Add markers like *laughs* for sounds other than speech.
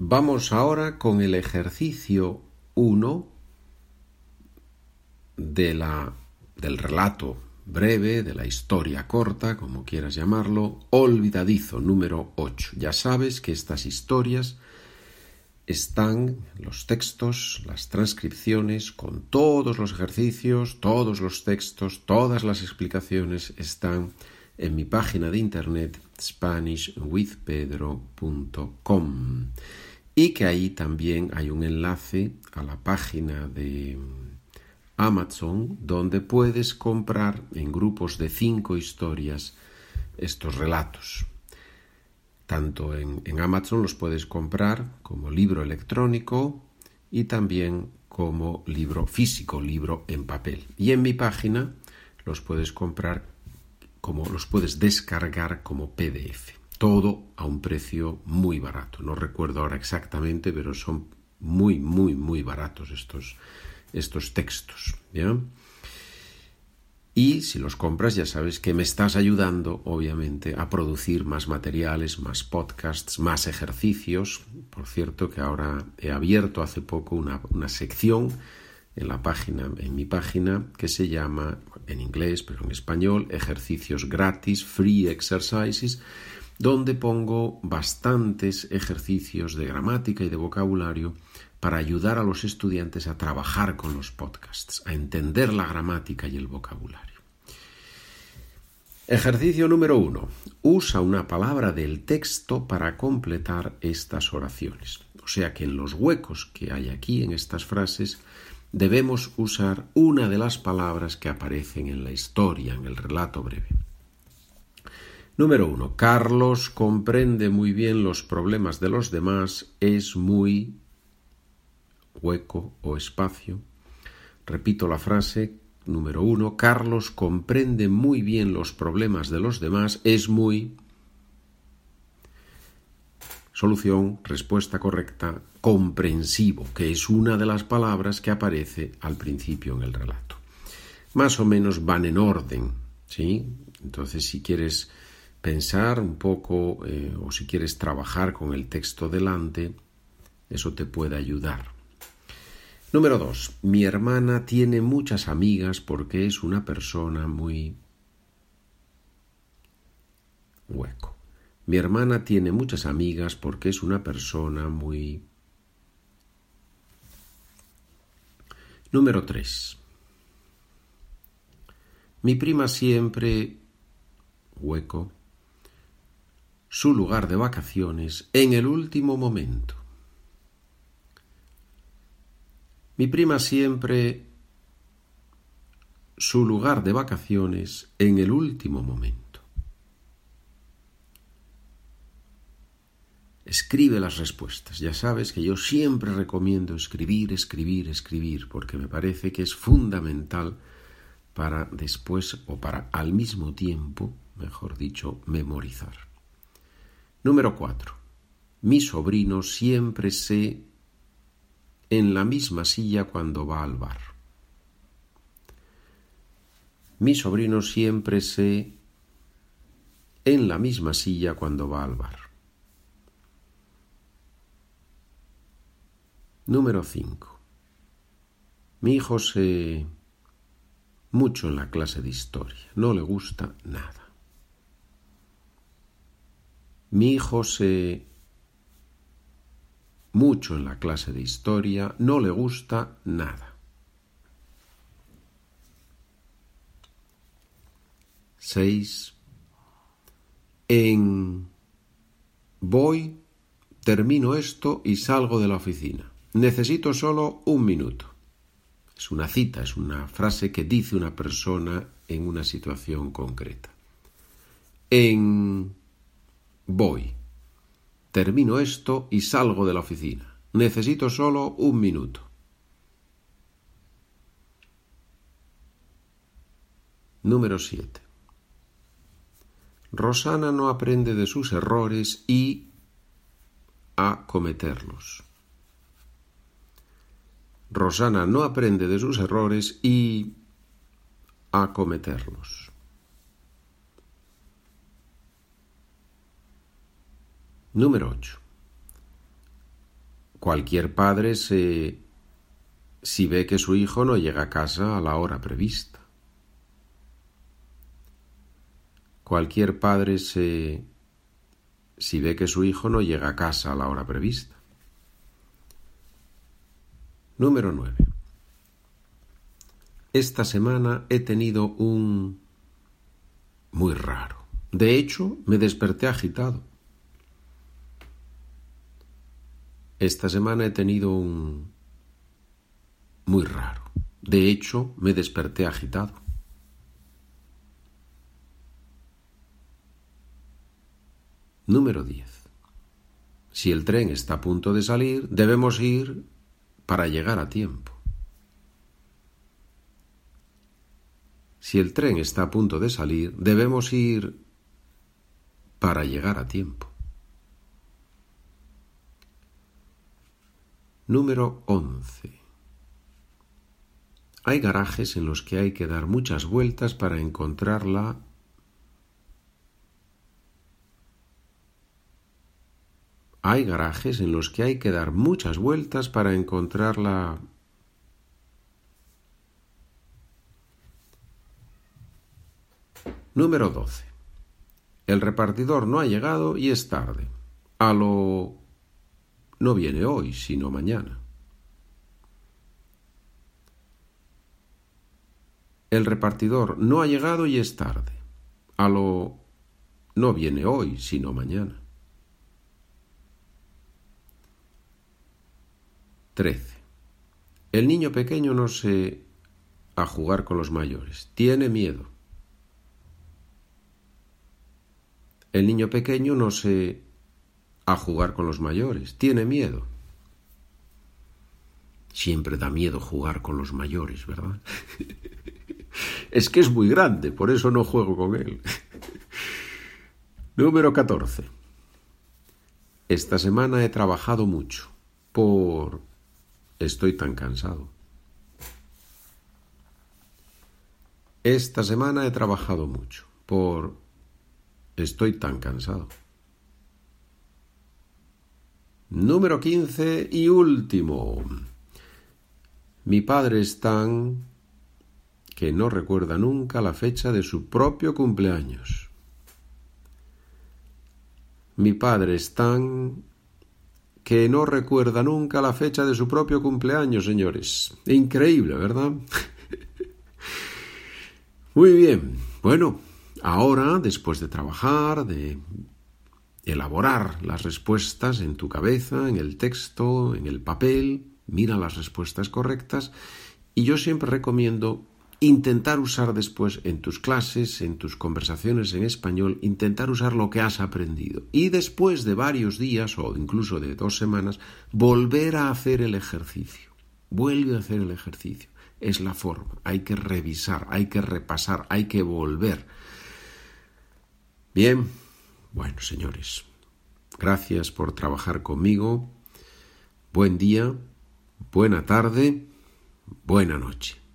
Vamos ahora con el ejercicio 1 de del relato breve, de la historia corta, como quieras llamarlo, olvidadizo número 8. Ya sabes que estas historias están los textos, las transcripciones, con todos los ejercicios, todos los textos, todas las explicaciones están en mi página de internet SpanishWithPedro.com y que ahí también hay un enlace a la página de Amazon donde puedes comprar en grupos de cinco historias estos relatos. Tanto en, Amazon los puedes comprar como libro electrónico y también como libro físico, libro en papel. Y en mi página los puedes comprar como los puedes descargar como PDF. Todo a un precio muy barato. No recuerdo ahora exactamente, pero son muy, muy, muy baratos estos, estos textos. Y si los compras ya sabes que me estás ayudando, obviamente, a producir más materiales, más podcasts, más ejercicios. Por cierto, que ahora he abierto hace poco una, una sección en la página, en mi página, que se llama, en inglés, pero en español, ejercicios gratis, free exercises, donde pongo bastantes ejercicios de gramática y de vocabulario para ayudar a los estudiantes a trabajar con los podcasts, a entender la gramática y el vocabulario. Ejercicio número uno. Usa una palabra del texto para completar estas oraciones. O sea que en los huecos que hay aquí en estas frases debemos usar una de las palabras que aparecen en la historia, en el relato breve. Número uno. Carlos comprende muy bien los problemas de los demás, es muy hueco o espacio. Repito la frase, Número uno, Carlos comprende muy bien los problemas de los demás, es muy... Solución, respuesta correcta, comprensivo, que es una de las palabras que aparece al principio en el relato. Más o menos van en orden, ¿sí? Entonces, si quieres pensar un poco eh, o si quieres trabajar con el texto delante, eso te puede ayudar. Número dos. Mi hermana tiene muchas amigas porque es una persona muy hueco. Mi hermana tiene muchas amigas porque es una persona muy... Número tres. Mi prima siempre hueco su lugar de vacaciones en el último momento. Mi prima siempre su lugar de vacaciones en el último momento. Escribe las respuestas. Ya sabes que yo siempre recomiendo escribir, escribir, escribir, porque me parece que es fundamental para después o para al mismo tiempo, mejor dicho, memorizar. Número cuatro. Mi sobrino siempre se en la misma silla cuando va al bar. Mi sobrino siempre se en la misma silla cuando va al bar. Número 5. Mi hijo se mucho en la clase de historia. No le gusta nada. Mi hijo se mucho en la clase de historia, no le gusta nada. 6. En voy, termino esto y salgo de la oficina. Necesito solo un minuto. Es una cita, es una frase que dice una persona en una situación concreta. En voy, Termino esto y salgo de la oficina. Necesito solo un minuto. Número 7. Rosana no aprende de sus errores y a cometerlos. Rosana no aprende de sus errores y a cometerlos. Número 8. Cualquier padre se si ve que su hijo no llega a casa a la hora prevista. Cualquier padre se si ve que su hijo no llega a casa a la hora prevista. Número 9. Esta semana he tenido un muy raro. De hecho, me desperté agitado. Esta semana he tenido un muy raro. De hecho, me desperté agitado. Número 10. Si el tren está a punto de salir, debemos ir para llegar a tiempo. Si el tren está a punto de salir, debemos ir para llegar a tiempo. Número 11. Hay garajes en los que hay que dar muchas vueltas para encontrarla Hay garajes en los que hay que dar muchas vueltas para encontrarla Número 12. El repartidor no ha llegado y es tarde. A lo... no viene hoy, sino mañana. El repartidor no ha llegado y es tarde. A lo... no viene hoy, sino mañana. 13. El niño pequeño no se a jugar con los mayores. Tiene miedo. El niño pequeño no se a jugar con los mayores, tiene miedo. Siempre da miedo jugar con los mayores, ¿verdad? *laughs* es que es muy grande, por eso no juego con él. *laughs* Número 14. Esta semana he trabajado mucho por... Estoy tan cansado. Esta semana he trabajado mucho por Estoy tan cansado. Número 15 y último. Mi padre es tan que no recuerda nunca la fecha de su propio cumpleaños. Mi padre es tan que no recuerda nunca la fecha de su propio cumpleaños, señores. Increíble, ¿verdad? *laughs* Muy bien. Bueno, Ahora, después de trabajar, de elaborar las respuestas en tu cabeza, en el texto, en el papel, mira las respuestas correctas y yo siempre recomiendo intentar usar después en tus clases, en tus conversaciones en español, intentar usar lo que has aprendido. Y después de varios días o incluso de dos semanas, volver a hacer el ejercicio. Vuelve a hacer el ejercicio. Es la forma. Hay que revisar, hay que repasar, hay que volver. Bien, bueno, señores, gracias por trabajar conmigo. Buen día, buena tarde, buena noche.